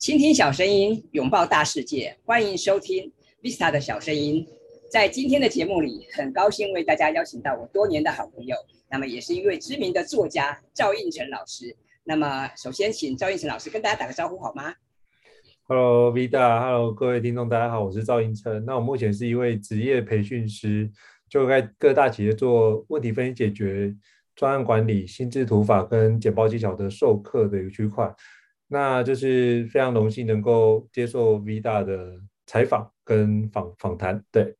倾听小声音，拥抱大世界，欢迎收听 Vista 的小声音。在今天的节目里，很高兴为大家邀请到我多年的好朋友，那么也是一位知名的作家赵应成老师。那么，首先请赵应成老师跟大家打个招呼好吗？Hello Vista，Hello 各位听众，大家好，我是赵应成。那我目前是一位职业培训师，就在各大企业做问题分析解决、专案管理、心智图法跟简报技巧的授课的一个区块。那就是非常荣幸能够接受 V 大的采访跟访访谈，对。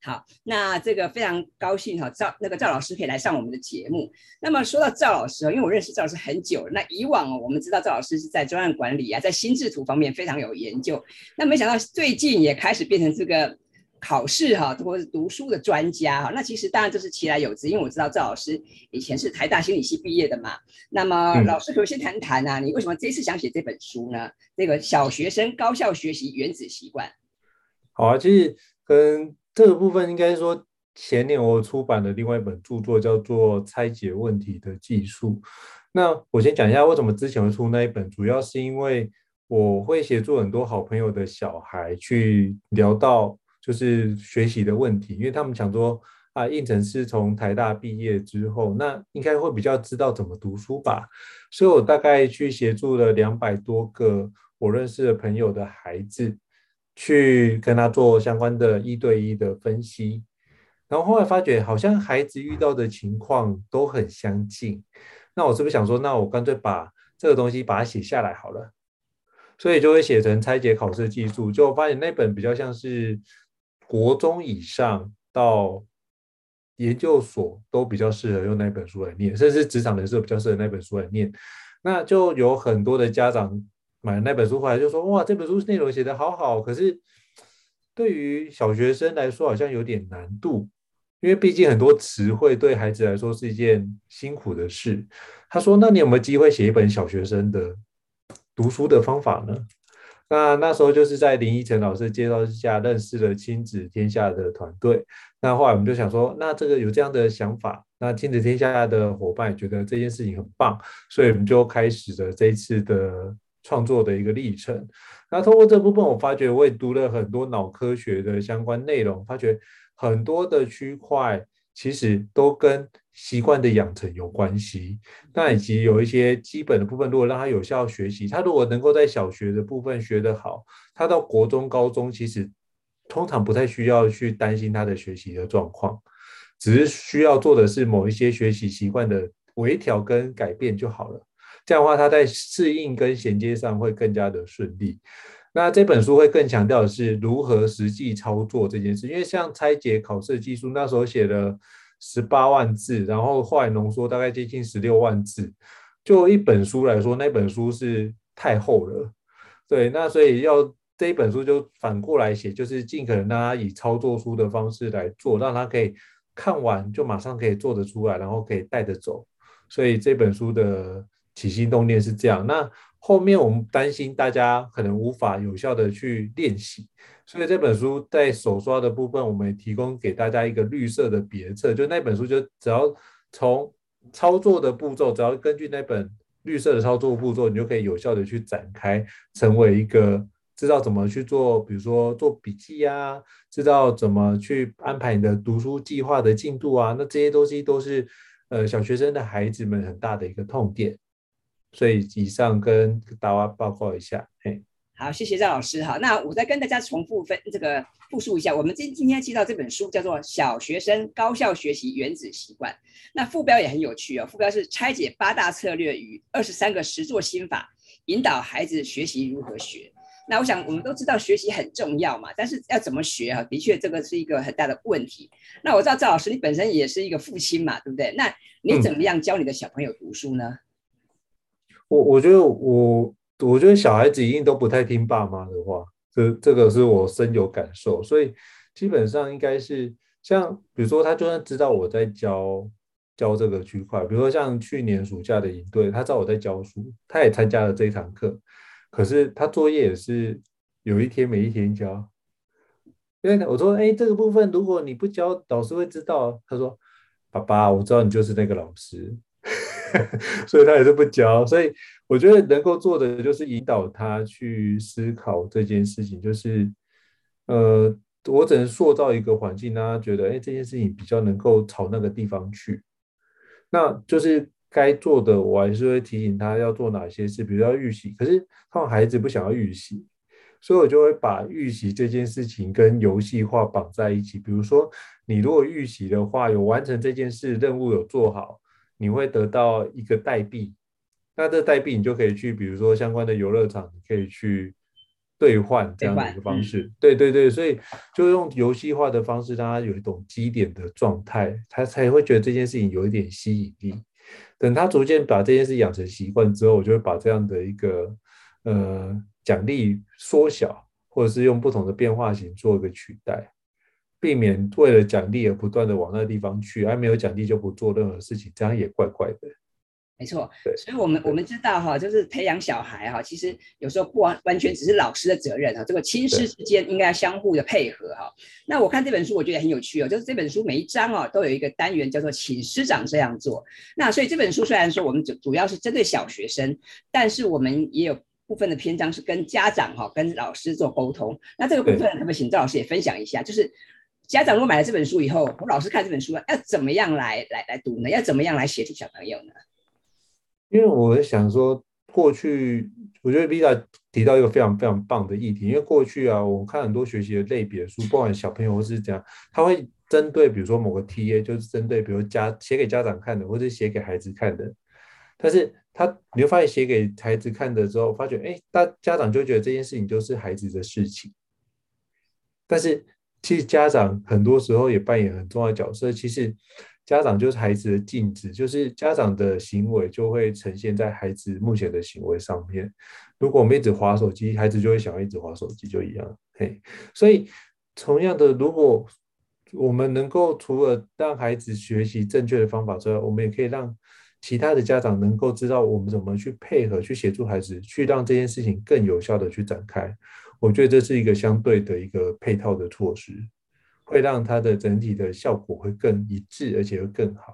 好，那这个非常高兴哈，赵那个赵老师可以来上我们的节目。那么说到赵老师因为我认识赵老师很久了，那以往我们知道赵老师是在专案管理啊，在心智图方面非常有研究，那没想到最近也开始变成这个。考试哈，或者是读书的专家哈，那其实当然就是其来有之，因为我知道赵老师以前是台大心理系毕业的嘛。那么老师可以先谈谈啊，你为什么这次想写这本书呢？这个小学生高效学习原子习惯。好啊，其实跟这个部分应该说前年我出版的另外一本著作叫做《拆解问题的技术》。那我先讲一下为什么之前会出那一本，主要是因为我会协助很多好朋友的小孩去聊到。就是学习的问题，因为他们想说啊，应成是从台大毕业之后，那应该会比较知道怎么读书吧，所以我大概去协助了两百多个我认识的朋友的孩子，去跟他做相关的一对一的分析，然后后来发觉好像孩子遇到的情况都很相近，那我是不是想说，那我干脆把这个东西把它写下来好了，所以就会写成拆解考试技术，就发现那本比较像是。国中以上到研究所都比较适合用那本书来念，甚至职场人士比较适合那本书来念。那就有很多的家长买了那本书回来，就说：“哇，这本书内容写得好好。”可是对于小学生来说，好像有点难度，因为毕竟很多词汇对孩子来说是一件辛苦的事。他说：“那你有没有机会写一本小学生的读书的方法呢？”那那时候就是在林依晨老师介绍之下认识了亲子天下的团队。那后来我们就想说，那这个有这样的想法，那亲子天下的伙伴也觉得这件事情很棒，所以我们就开始了这一次的创作的一个历程。那通过这部分，我发觉我也读了很多脑科学的相关内容，发觉很多的区块。其实都跟习惯的养成有关系，那以及有一些基本的部分，如果让他有效学习，他如果能够在小学的部分学得好，他到国中、高中其实通常不太需要去担心他的学习的状况，只是需要做的是某一些学习习惯的微调跟改变就好了。这样的话，他在适应跟衔接上会更加的顺利。那这本书会更强调的是如何实际操作这件事，因为像拆解考试技术，那时候写了十八万字，然后后来浓缩大概接近十六万字，就一本书来说，那本书是太厚了。对，那所以要这一本书就反过来写，就是尽可能让他以操作书的方式来做，让他可以看完就马上可以做得出来，然后可以带着走。所以这本书的起心动念是这样。那后面我们担心大家可能无法有效的去练习，所以这本书在手刷的部分，我们也提供给大家一个绿色的别册，就那本书就只要从操作的步骤，只要根据那本绿色的操作步骤，你就可以有效的去展开，成为一个知道怎么去做，比如说做笔记啊，知道怎么去安排你的读书计划的进度啊，那这些东西都是呃小学生的孩子们很大的一个痛点。所以以上跟大家报告一下，嘿，好，谢谢赵老师哈。那我再跟大家重复分这个复述一下，我们今今天介绍这本书叫做《小学生高效学习原子习惯》。那副标也很有趣哦，副标是拆解八大策略与二十三个实作心法，引导孩子学习如何学。那我想我们都知道学习很重要嘛，但是要怎么学啊？的确这个是一个很大的问题。那我知道赵老师你本身也是一个父亲嘛，对不对？那你怎么样教你的小朋友读书呢？我我觉得我我觉得小孩子一定都不太听爸妈的话，这这个是我深有感受，所以基本上应该是像比如说他就算知道我在教教这个区块，比如说像去年暑假的营队，他知道我在教书，他也参加了这一堂课，可是他作业也是有一天没一天交，因为我说哎这个部分如果你不教，老师会知道，他说爸爸我知道你就是那个老师。所以他也是不教，所以我觉得能够做的就是引导他去思考这件事情，就是呃，我只能塑造一个环境，让他觉得，哎，这件事情比较能够朝那个地方去。那就是该做的，我还是会提醒他要做哪些事，比如要预习。可是他们孩子不想要预习，所以我就会把预习这件事情跟游戏化绑在一起。比如说，你如果预习的话，有完成这件事任务有做好，你会得到一个代币。那这代币你就可以去，比如说相关的游乐场，你可以去兑换这样的一个方式。对对对，所以就用游戏化的方式，让他有一种基点的状态，他才会觉得这件事情有一点吸引力。等他逐渐把这件事养成习惯之后，我就会把这样的一个呃奖励缩小，或者是用不同的变化型做一个取代，避免为了奖励而不断的往那个地方去，而没有奖励就不做任何事情，这样也怪怪的。没错，所以我们我们知道哈，就是培养小孩哈，其实有时候不完完全只是老师的责任哈，这个亲师之间应该要相互的配合哈。那我看这本书，我觉得很有趣哦，就是这本书每一章哦都有一个单元叫做请师长这样做。那所以这本书虽然说我们主主要是针对小学生，但是我们也有部分的篇章是跟家长哈、跟老师做沟通。那这个部分可不可以请赵老师也分享一下？就是家长如果买了这本书以后，我老师看这本书要怎么样来来来读呢？要怎么样来协助小朋友呢？因为我想说，过去我觉得 Vita 提到一个非常非常棒的议题。因为过去啊，我看很多学习的类别书，不管小朋友或是怎样，他会针对比如说某个 TA，就是针对比如家写给家长看的，或者写给孩子看的。但是他你会发现，写给孩子看的时候，发觉哎，大家长就觉得这件事情就是孩子的事情。但是其实家长很多时候也扮演很重要的角色。其实。家长就是孩子的镜子，就是家长的行为就会呈现在孩子目前的行为上面。如果我们一直划手机，孩子就会想要一直划手机，就一样。嘿，所以同样的，如果我们能够除了让孩子学习正确的方法之外，我们也可以让其他的家长能够知道我们怎么去配合，去协助孩子，去让这件事情更有效的去展开。我觉得这是一个相对的一个配套的措施。会让它的整体的效果会更一致，而且会更好，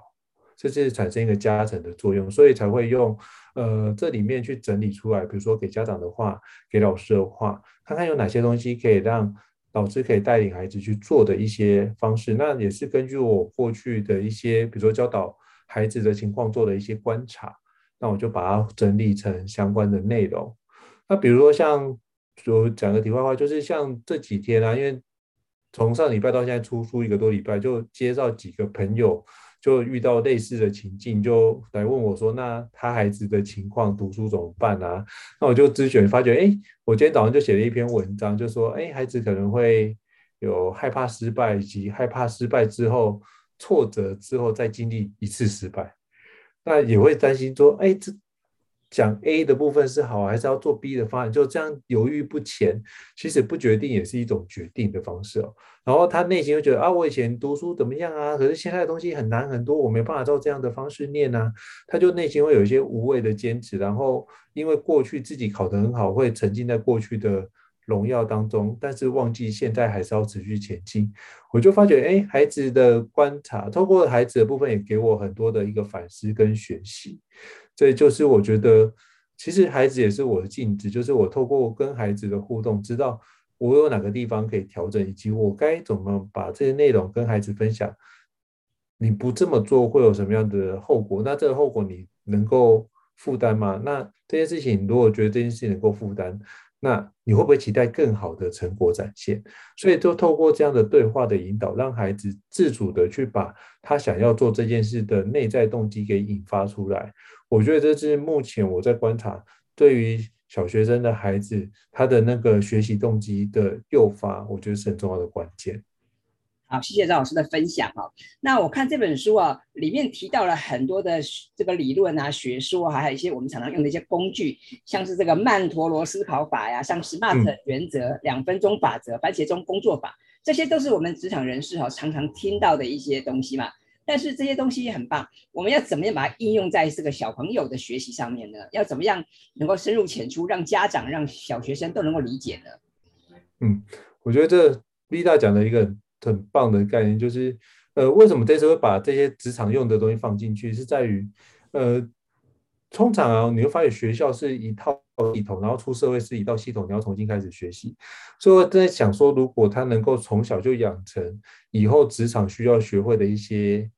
这是产生一个加成的作用，所以才会用呃这里面去整理出来，比如说给家长的话，给老师的话，看看有哪些东西可以让老师可以带领孩子去做的一些方式。那也是根据我过去的一些，比如说教导孩子的情况做的一些观察，那我就把它整理成相关的内容。那比如说像就讲个题外话，就是像这几天啊，因为从上礼拜到现在出书一个多礼拜，就接到几个朋友就遇到类似的情境，就来问我说：“那他孩子的情况读书怎么办啊？”那我就咨询，发觉哎，我今天早上就写了一篇文章，就说：“哎，孩子可能会有害怕失败，以及害怕失败之后挫折之后再经历一次失败，那也会担心说：哎，这。”讲 A 的部分是好，还是要做 B 的方案？就这样犹豫不前，其实不决定也是一种决定的方式哦。然后他内心会觉得啊，我以前读书怎么样啊？可是现在的东西很难很多，我没办法照这样的方式念啊。他就内心会有一些无谓的坚持，然后因为过去自己考得很好，会沉浸在过去的荣耀当中，但是忘记现在还是要持续前进。我就发觉，哎，孩子的观察，透过孩子的部分，也给我很多的一个反思跟学习。这就是我觉得，其实孩子也是我的镜子，就是我透过跟孩子的互动，知道我有哪个地方可以调整，以及我该怎么把这些内容跟孩子分享。你不这么做会有什么样的后果？那这个后果你能够负担吗？那这件事情，如果觉得这件事情能够负担，那你会不会期待更好的成果展现？所以，就透过这样的对话的引导，让孩子自主的去把他想要做这件事的内在动机给引发出来。我觉得这是目前我在观察，对于小学生的孩子，他的那个学习动机的诱发，我觉得是很重要的关键。好，谢谢赵老师的分享哈。那我看这本书啊，里面提到了很多的这个理论啊、学说，还有一些我们常常用的一些工具，像是这个曼陀罗思考法呀，像 SMART 原则、两分钟法则、番茄钟工作法，这些都是我们职场人士哈常常听到的一些东西嘛。但是这些东西也很棒，我们要怎么样把它应用在这个小朋友的学习上面呢？要怎么样能够深入浅出，让家长、让小学生都能够理解呢？嗯，我觉得这 V 大讲的一个。很棒的概念就是，呃，为什么这次会把这些职场用的东西放进去？是在于，呃，通常啊，你会发现学校是一套系统，然后出社会是一套系统，你要重新开始学习。所以我在想说，如果他能够从小就养成以后职场需要学会的一些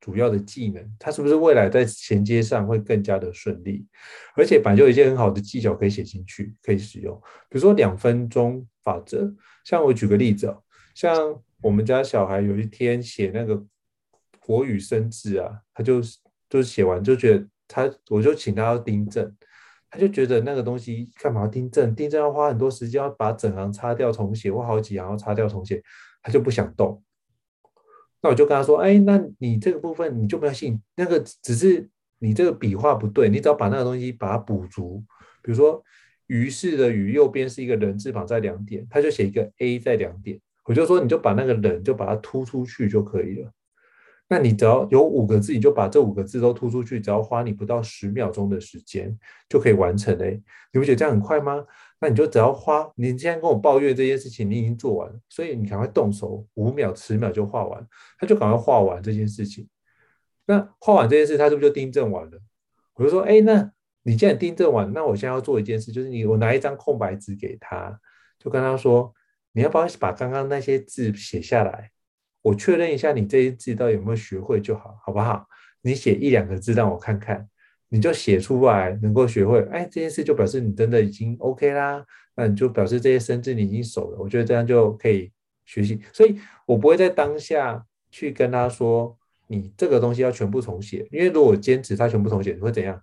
主要的技能，他是不是未来在衔接上会更加的顺利？而且本就有一些很好的技巧可以写进去，可以使用。比如说两分钟法则，像我举个例子哦，像我们家小孩有一天写那个国语生字啊，他就就写完就觉得。他我就请他要订正，他就觉得那个东西干嘛订正？订正要花很多时间，要把整行擦掉重写，或好几行要擦掉重写，他就不想动。那我就跟他说：“哎，那你这个部分你就不要信，那个只是你这个笔画不对，你只要把那个东西把它补足。比如说‘于是’的‘于’右边是一个人字旁在两点，他就写一个 A 在两点。我就说你就把那个人就把它突出去就可以了。”那你只要有五个字，你就把这五个字都突出去，只要花你不到十秒钟的时间就可以完成嘞。你不觉得这样很快吗？那你就只要花，你今天跟我抱怨这件事情，你已经做完了，所以你赶快动手，五秒、十秒就画完，他就赶快画完这件事情。那画完这件事，他是不是就订正完了？我就说，哎，那你既然订正完，那我现在要做一件事，就是你我拿一张空白纸给他，就跟他说，你要不要把刚刚那些字写下来？我确认一下你这一字到底有没有学会就好，好不好？你写一两个字让我看看，你就写出来能够学会，哎，这件事就表示你真的已经 OK 啦。那你就表示这些生字你已经熟了，我觉得这样就可以学习。所以我不会在当下去跟他说你这个东西要全部重写，因为如果坚持他全部重写，你会怎样？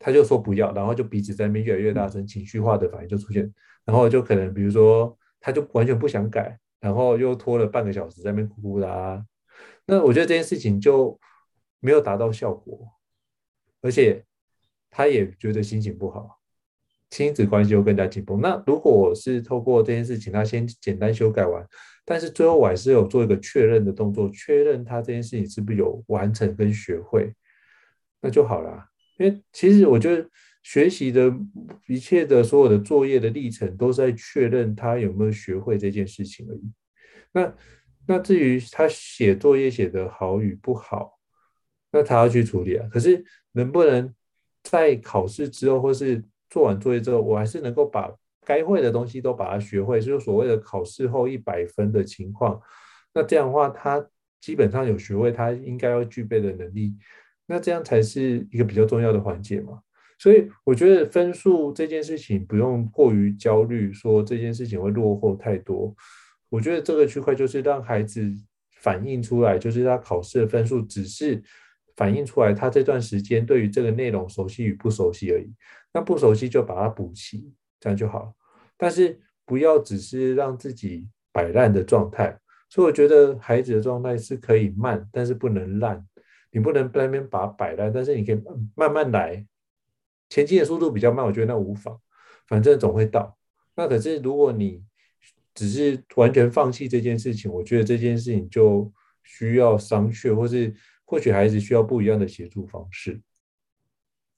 他就说不要，然后就鼻子在那边越来越大声，情绪化的反应就出现，然后就可能比如说他就完全不想改。然后又拖了半个小时在那边哭哭啦，那我觉得这件事情就没有达到效果，而且他也觉得心情不好，亲子关系又更加紧绷。那如果我是透过这件事情，他先简单修改完，但是最后我还是有做一个确认的动作，确认他这件事情是不是有完成跟学会，那就好了。因为其实我觉得。学习的一切的所有的作业的历程，都是在确认他有没有学会这件事情而已。那那至于他写作业写得好与不好，那他要去处理啊。可是能不能在考试之后，或是做完作业之后，我还是能够把该会的东西都把它学会，就是所谓的考试后一百分的情况。那这样的话，他基本上有学会他应该要具备的能力，那这样才是一个比较重要的环节嘛。所以我觉得分数这件事情不用过于焦虑，说这件事情会落后太多。我觉得这个区块就是让孩子反映出来，就是他考试的分数只是反映出来他这段时间对于这个内容熟悉与不熟悉而已。那不熟悉就把它补齐，这样就好。但是不要只是让自己摆烂的状态。所以我觉得孩子的状态是可以慢，但是不能烂。你不能在那边把它摆烂，但是你可以慢慢来。前进的速度比较慢，我觉得那无妨，反正总会到。那可是如果你只是完全放弃这件事情，我觉得这件事情就需要商榷，或是或许孩子需要不一样的协助方式。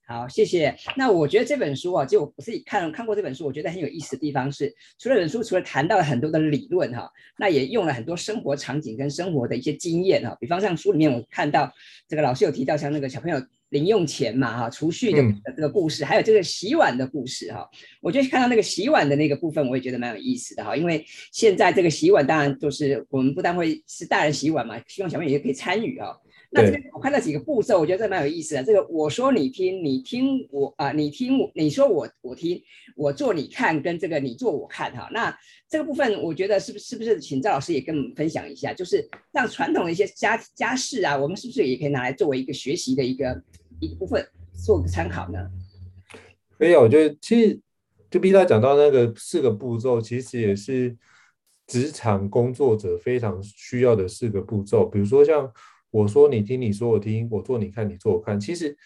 好，谢谢。那我觉得这本书啊，就我自己看看过这本书，我觉得很有意思的地方是，除了本书除了谈到了很多的理论哈，那也用了很多生活场景跟生活的一些经验哈。比方像书里面我看到这个老师有提到，像那个小朋友。零用钱嘛，哈，储蓄的这个故事，还有这个洗碗的故事，哈，我就看到那个洗碗的那个部分，我也觉得蛮有意思的，哈，因为现在这个洗碗当然就是我们不但会是大人洗碗嘛，希望小朋友也可以参与啊。那这边我看到几个步骤，我觉得这蛮有意思的。这个我说你听，你听我啊，你听我，你说我我听，我做你看，跟这个你做我看哈。那这个部分，我觉得是不是是不是请赵老师也跟我们分享一下？就是像传统的一些家家事啊，我们是不是也可以拿来作为一个学习的一个一部分，做个参考呢？可以啊，我觉得其实就逼他讲到那个四个步骤，其实也是职场工作者非常需要的四个步骤，比如说像。我说你听，你说我听，我做你看，你做我看。其实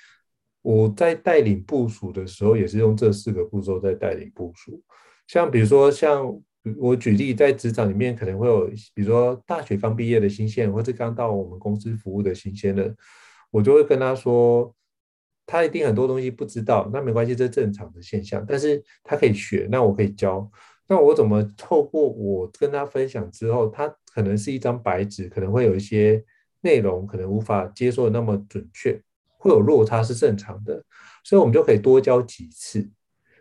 我在带领部署的时候，也是用这四个步骤在带领部署。像比如说，像我举例，在职场里面可能会有，比如说大学刚毕业的新鲜，或者刚到我们公司服务的新鲜人，我就会跟他说，他一定很多东西不知道，那没关系，这正常的现象。但是他可以学，那我可以教。那我怎么透过我跟他分享之后，他可能是一张白纸，可能会有一些。内容可能无法接受的那么准确，会有落差是正常的。所以我们就可以多教几次，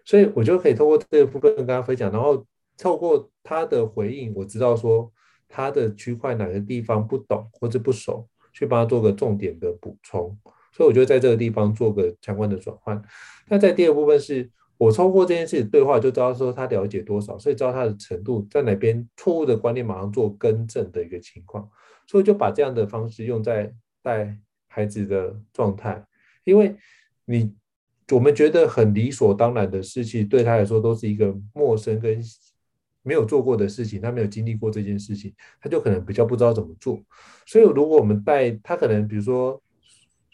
所以我就可以透过这个部分跟他分享，然后透过他的回应，我知道说他的区块哪个地方不懂或者不熟，去帮他做个重点的补充。所以我就在这个地方做个相关的转换。那在第二部分是。我通过这件事对话就知道说他了解多少，所以知道他的程度在哪边，错误的观念马上做更正的一个情况，所以就把这样的方式用在带孩子的状态，因为你我们觉得很理所当然的事情，对他来说都是一个陌生跟没有做过的事情，他没有经历过这件事情，他就可能比较不知道怎么做。所以如果我们带他，可能比如说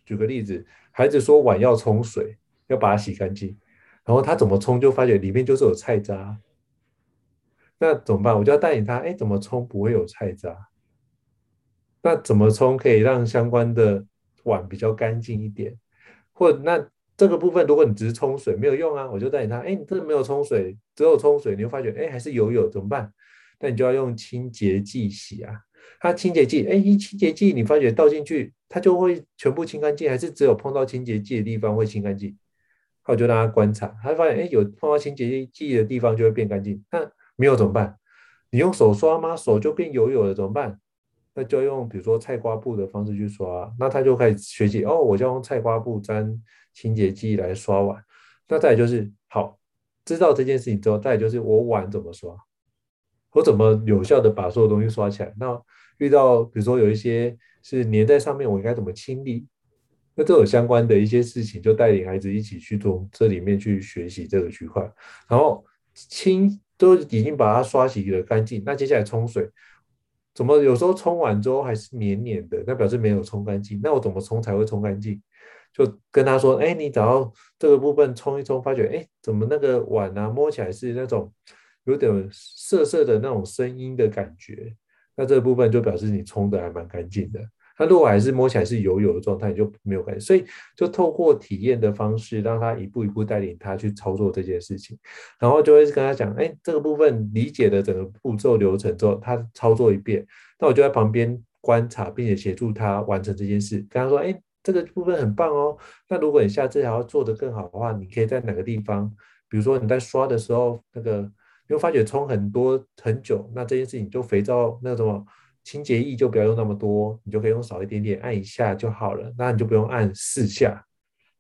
举个例子，孩子说碗要冲水，要把它洗干净。然后他怎么冲就发觉里面就是有菜渣，那怎么办？我就要带领他，哎，怎么冲不会有菜渣？那怎么冲可以让相关的碗比较干净一点？或那这个部分，如果你只是冲水没有用啊，我就带领他，哎，你这没有冲水，只有冲水，你会发觉，哎，还是油油，怎么办？那你就要用清洁剂洗啊。它清洁剂，哎，一清洁剂你发觉倒进去，它就会全部清干净，还是只有碰到清洁剂的地方会清干净？我就让他观察，他发现，哎，有碰到清洁剂的地方就会变干净。那没有怎么办？你用手刷吗？手就变油油了，怎么办？那就用比如说菜瓜布的方式去刷。那他就开始学习，哦，我就用菜瓜布沾清洁剂来刷碗。那再就是好，知道这件事情之后，再就是我碗怎么刷，我怎么有效的把所有东西刷起来。那遇到比如说有一些是粘在上面，我应该怎么清理？那这种相关的一些事情，就带领孩子一起去从这里面去学习这个区块，然后清都已经把它刷洗了干净，那接下来冲水，怎么有时候冲完之后还是黏黏的，那表示没有冲干净。那我怎么冲才会冲干净？就跟他说，哎，你只要这个部分冲一冲，发觉，哎，怎么那个碗啊摸起来是那种有点涩涩的那种声音的感觉，那这个部分就表示你冲的还蛮干净的。他如果还是摸起来是油油的状态，就没有感觉。所以就透过体验的方式，让他一步一步带领他去操作这件事情，然后就会跟他讲：哎，这个部分理解的整个步骤流程之后，他操作一遍，那我就在旁边观察，并且协助他完成这件事。跟他说：哎，这个部分很棒哦。那如果你下次还要做得更好的话，你可以在哪个地方？比如说你在刷的时候，那个你会发觉冲很多很久，那这件事情就肥皂那什么。清洁液就不要用那么多，你就可以用少一点点，按一下就好了。那你就不用按四下，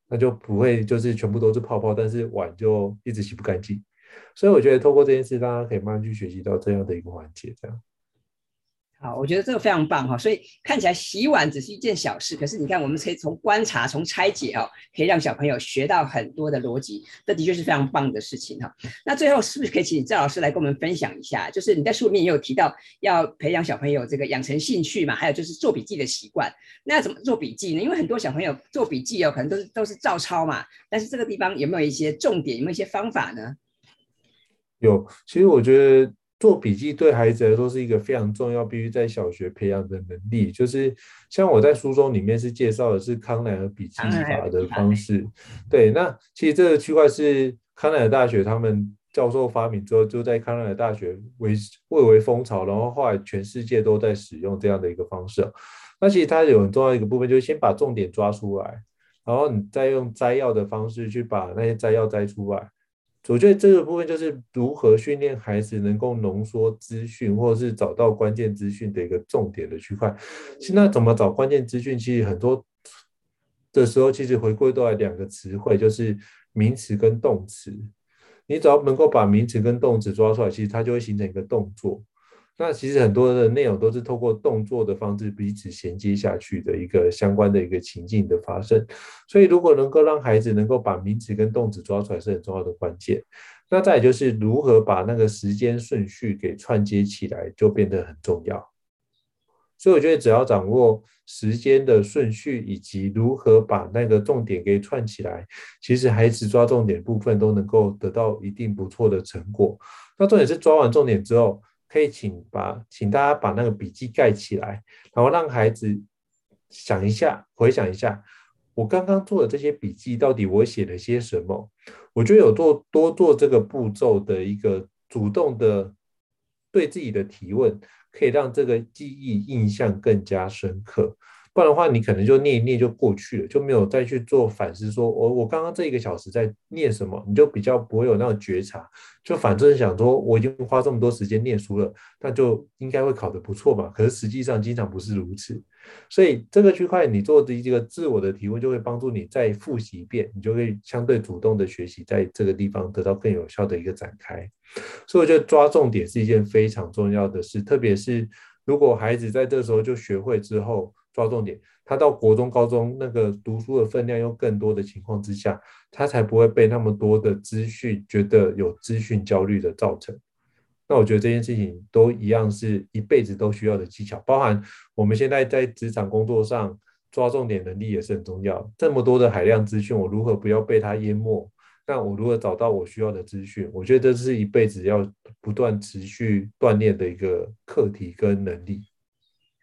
那就不会就是全部都是泡泡，但是碗就一直洗不干净。所以我觉得透过这件事，大家可以慢慢去学习到这样的一个环节，这样。好，我觉得这个非常棒哈，所以看起来洗碗只是一件小事，可是你看，我们可以从观察、从拆解哦，可以让小朋友学到很多的逻辑，这的确是非常棒的事情哈。那最后是不是可以请赵老师来跟我们分享一下？就是你在书里面也有提到要培养小朋友这个养成兴趣嘛，还有就是做笔记的习惯。那怎么做笔记呢？因为很多小朋友做笔记哦，可能都是都是照抄嘛，但是这个地方有没有一些重点？有没有一些方法呢？有，其实我觉得。做笔记对孩子来说是一个非常重要、必须在小学培养的能力。就是像我在书中里面是介绍的是康奈尔笔记法的方式。对，那其实这个区块是康奈尔大学他们教授发明之后，就在康奈尔大学为蔚为风潮，然后后来全世界都在使用这样的一个方式。那其实它有很重要一个部分，就是先把重点抓出来，然后你再用摘要的方式去把那些摘要摘出来。我觉得这个部分就是如何训练孩子能够浓缩资讯，或者是找到关键资讯的一个重点的区块。现在怎么找关键资讯？其实很多的时候，其实回归到来两个词汇，就是名词跟动词。你只要能够把名词跟动词抓出来，其实它就会形成一个动作。那其实很多的内容都是透过动作的方式彼此衔接下去的一个相关的一个情境的发生，所以如果能够让孩子能够把名词跟动词抓出来是很重要的关键。那再就是如何把那个时间顺序给串接起来，就变得很重要。所以我觉得只要掌握时间的顺序以及如何把那个重点给串起来，其实孩子抓重点部分都能够得到一定不错的成果。那重点是抓完重点之后。可以请把，请大家把那个笔记盖起来，然后让孩子想一下，回想一下，我刚刚做的这些笔记到底我写了些什么？我觉得有做多做这个步骤的一个主动的对自己的提问，可以让这个记忆印象更加深刻。不然的话，你可能就念一念就过去了，就没有再去做反思，说我我刚刚这一个小时在念什么，你就比较不会有那种觉察，就反正想说我已经花这么多时间念书了，那就应该会考得不错吧。可是实际上经常不是如此，所以这个区块你做的一个自我的提问，就会帮助你再复习一遍，你就会相对主动的学习，在这个地方得到更有效的一个展开。所以我觉得抓重点是一件非常重要的事，特别是。如果孩子在这时候就学会之后抓重点，他到国中、高中那个读书的分量又更多的情况之下，他才不会被那么多的资讯觉得有资讯焦虑的造成。那我觉得这件事情都一样是一辈子都需要的技巧，包含我们现在在职场工作上抓重点能力也是很重要。这么多的海量资讯，我如何不要被它淹没？那我如何找到我需要的资讯？我觉得这是一辈子要不断持续锻炼的一个课题跟能力。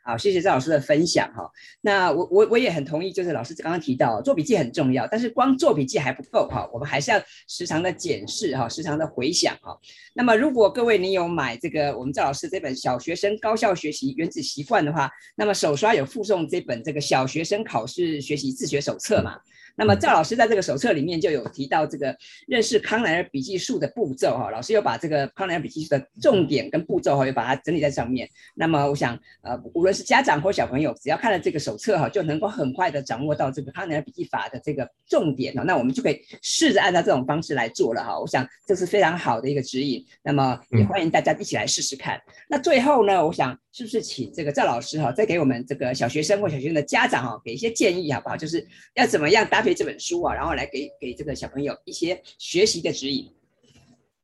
好，谢谢赵老师的分享哈。那我我我也很同意，就是老师刚刚提到做笔记很重要，但是光做笔记还不够哈，我们还是要时常的检视哈，时常的回想哈。那么如果各位你有买这个我们赵老师这本《小学生高效学习原子习惯》的话，那么手刷有附送这本这个小学生考试学习自学手册嘛？那么赵老师在这个手册里面就有提到这个认识康奈尔笔记术的步骤哈，老师又把这个康奈尔笔记术的重点跟步骤哈，又把它整理在上面。那么我想，呃，无论是家长或小朋友，只要看了这个手册哈，就能够很快的掌握到这个康奈尔笔记法的这个重点哦。那我们就可以试着按照这种方式来做了哈。我想这是非常好的一个指引。那么也欢迎大家一起来试试看。那最后呢，我想是不是请这个赵老师哈，再给我们这个小学生或小学生的家长哈，给一些建议好不好？就是要怎么样搭配这本书啊，然后来给给这个小朋友一些学习的指引。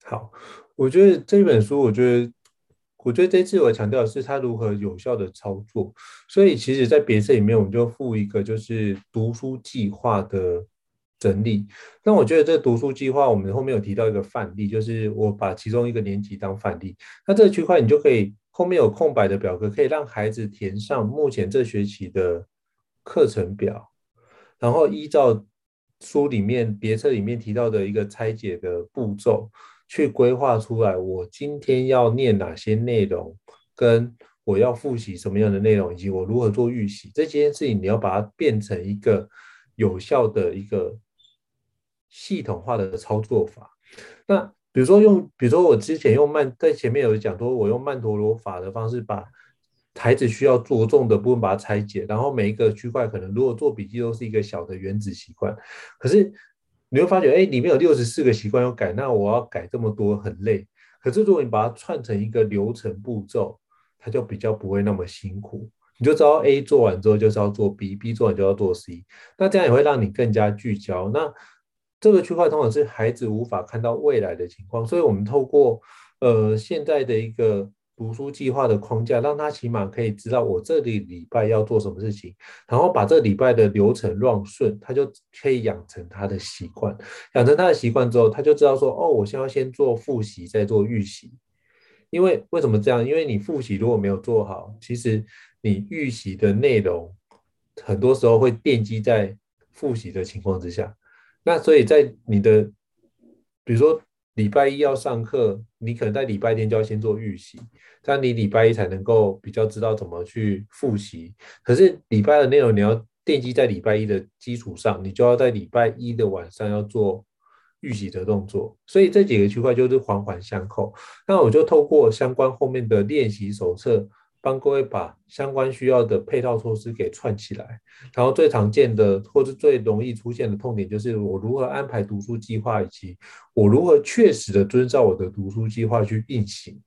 好，我觉得这本书，我觉得，我觉得这次我强调的是它如何有效的操作。所以其实，在别册里面，我们就附一个就是读书计划的整理。那我觉得这读书计划，我们后面有提到一个范例，就是我把其中一个年级当范例。那这个区块，你就可以后面有空白的表格，可以让孩子填上目前这学期的课程表。然后依照书里面别册里面提到的一个拆解的步骤，去规划出来我今天要念哪些内容，跟我要复习什么样的内容，以及我如何做预习，这件事情你要把它变成一个有效的一个系统化的操作法。那比如说用，比如说我之前用曼在前面有讲说，我用曼陀罗法的方式把。孩子需要着重的部分把它拆解，然后每一个区块可能如果做笔记都是一个小的原子习惯，可是你会发觉，哎，里面有六十四个习惯要改，那我要改这么多很累。可是如果你把它串成一个流程步骤，它就比较不会那么辛苦。你就知道 A 做完之后就是要做 B，B 做完就要做 C，那这样也会让你更加聚焦。那这个区块通常是孩子无法看到未来的情况，所以我们透过呃现在的一个。读书计划的框架，让他起码可以知道我这里礼拜要做什么事情，然后把这礼拜的流程乱顺，他就可以养成他的习惯。养成他的习惯之后，他就知道说，哦，我先要先做复习，再做预习。因为为什么这样？因为你复习如果没有做好，其实你预习的内容很多时候会奠基在复习的情况之下。那所以在你的，比如说。礼拜一要上课，你可能在礼拜天就要先做预习，这样你礼拜一才能够比较知道怎么去复习。可是礼拜的内容你要奠基在礼拜一的基础上，你就要在礼拜一的晚上要做预习的动作。所以这几个区块就是环环相扣。那我就透过相关后面的练习手册。帮各位把相关需要的配套措施给串起来，然后最常见的或者最容易出现的痛点就是我如何安排读书计划，以及我如何确实的遵照我的读书计划去运行。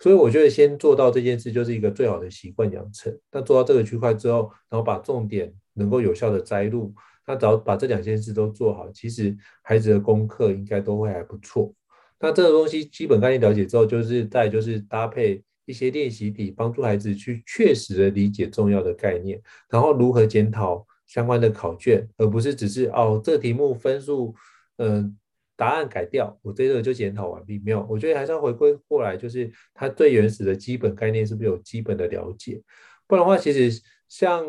所以我觉得先做到这件事就是一个最好的习惯养成。那做到这个区块之后，然后把重点能够有效的摘录，那只要把这两件事都做好，其实孩子的功课应该都会还不错。那这个东西基本概念了解之后，就是再就是搭配。一些练习题，帮助孩子去确实的理解重要的概念，然后如何检讨相关的考卷，而不是只是哦，这题目分数，嗯，答案改掉，我这个就检讨完毕。没有，我觉得还是要回归过来，就是他最原始的基本概念是不是有基本的了解？不然的话，其实像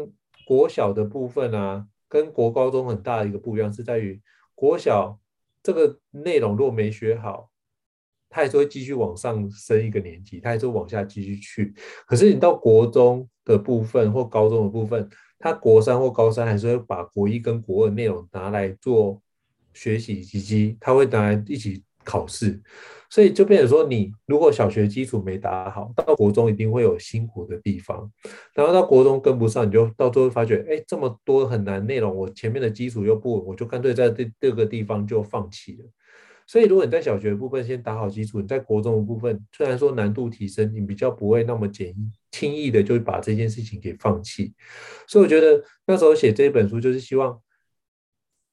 国小的部分啊，跟国高中很大的一个不一样，是在于国小这个内容如果没学好。他还是会继续往上升一个年级，他还是往下继续去。可是你到国中的部分或高中的部分，他国三或高三还是会把国一跟国二内容拿来做学习，以及他会拿来一起考试。所以就变成说，你如果小学基础没打好，到国中一定会有辛苦的地方，然后到国中跟不上，你就到最后发觉，哎，这么多很难内容，我前面的基础又不稳，我就干脆在这这个地方就放弃了。所以如果你在小学部分先打好基础，你在国中的部分虽然说难度提升，你比较不会那么简易轻易的就把这件事情给放弃。所以我觉得那时候写这本书就是希望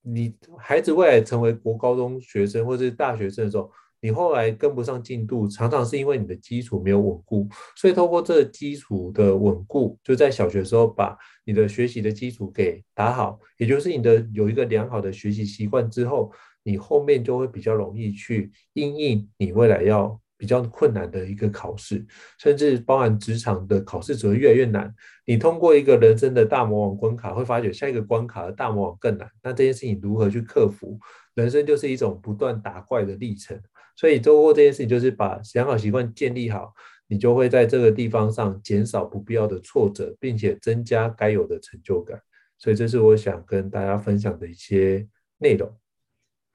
你孩子未来成为国高中学生或者是大学生的时候。你后来跟不上进度，常常是因为你的基础没有稳固，所以透过这基础的稳固，就在小学时候把你的学习的基础给打好，也就是你的有一个良好的学习习惯之后，你后面就会比较容易去应应你未来要比较困难的一个考试，甚至包含职场的考试只会越来越难。你通过一个人生的大魔王关卡，会发觉下一个关卡的大魔王更难。那这件事情如何去克服？人生就是一种不断打怪的历程。所以做过这件事情，就是把良好习惯建立好，你就会在这个地方上减少不必要的挫折，并且增加该有的成就感。所以这是我想跟大家分享的一些内容。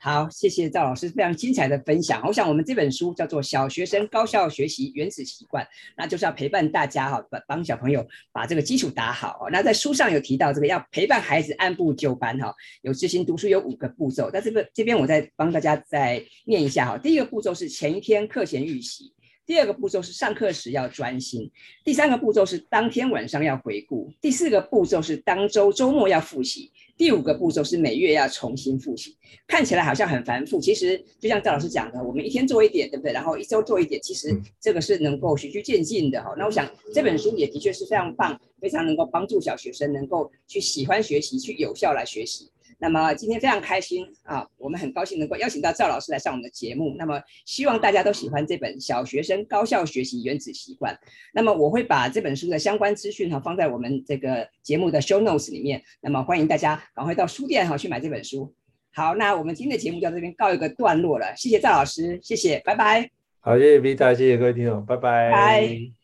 好，谢谢赵老师非常精彩的分享。我想我们这本书叫做《小学生高效学习原始习惯》，那就是要陪伴大家哈，帮帮小朋友把这个基础打好。那在书上有提到这个要陪伴孩子按部就班哈，有执行读书有五个步骤。那这个这边我再帮大家再念一下哈。第一个步骤是前一天课前预习。第二个步骤是上课时要专心，第三个步骤是当天晚上要回顾，第四个步骤是当周周末要复习，第五个步骤是每月要重新复习。看起来好像很繁复，其实就像赵老师讲的，我们一天做一点，对不对？然后一周做一点，其实这个是能够循序渐进的哈。那我想这本书也的确是非常棒，非常能够帮助小学生能够去喜欢学习，去有效来学习。那么今天非常开心啊，我们很高兴能够邀请到赵老师来上我们的节目。那么希望大家都喜欢这本《小学生高效学习原子习惯》。那么我会把这本书的相关资讯哈放在我们这个节目的 show notes 里面。那么欢迎大家赶快到书店哈去买这本书。好，那我们今天的节目就到这边告一个段落了。谢谢赵老师，谢谢，拜拜。好，谢谢 Vita，谢谢各位听众，拜拜。拜。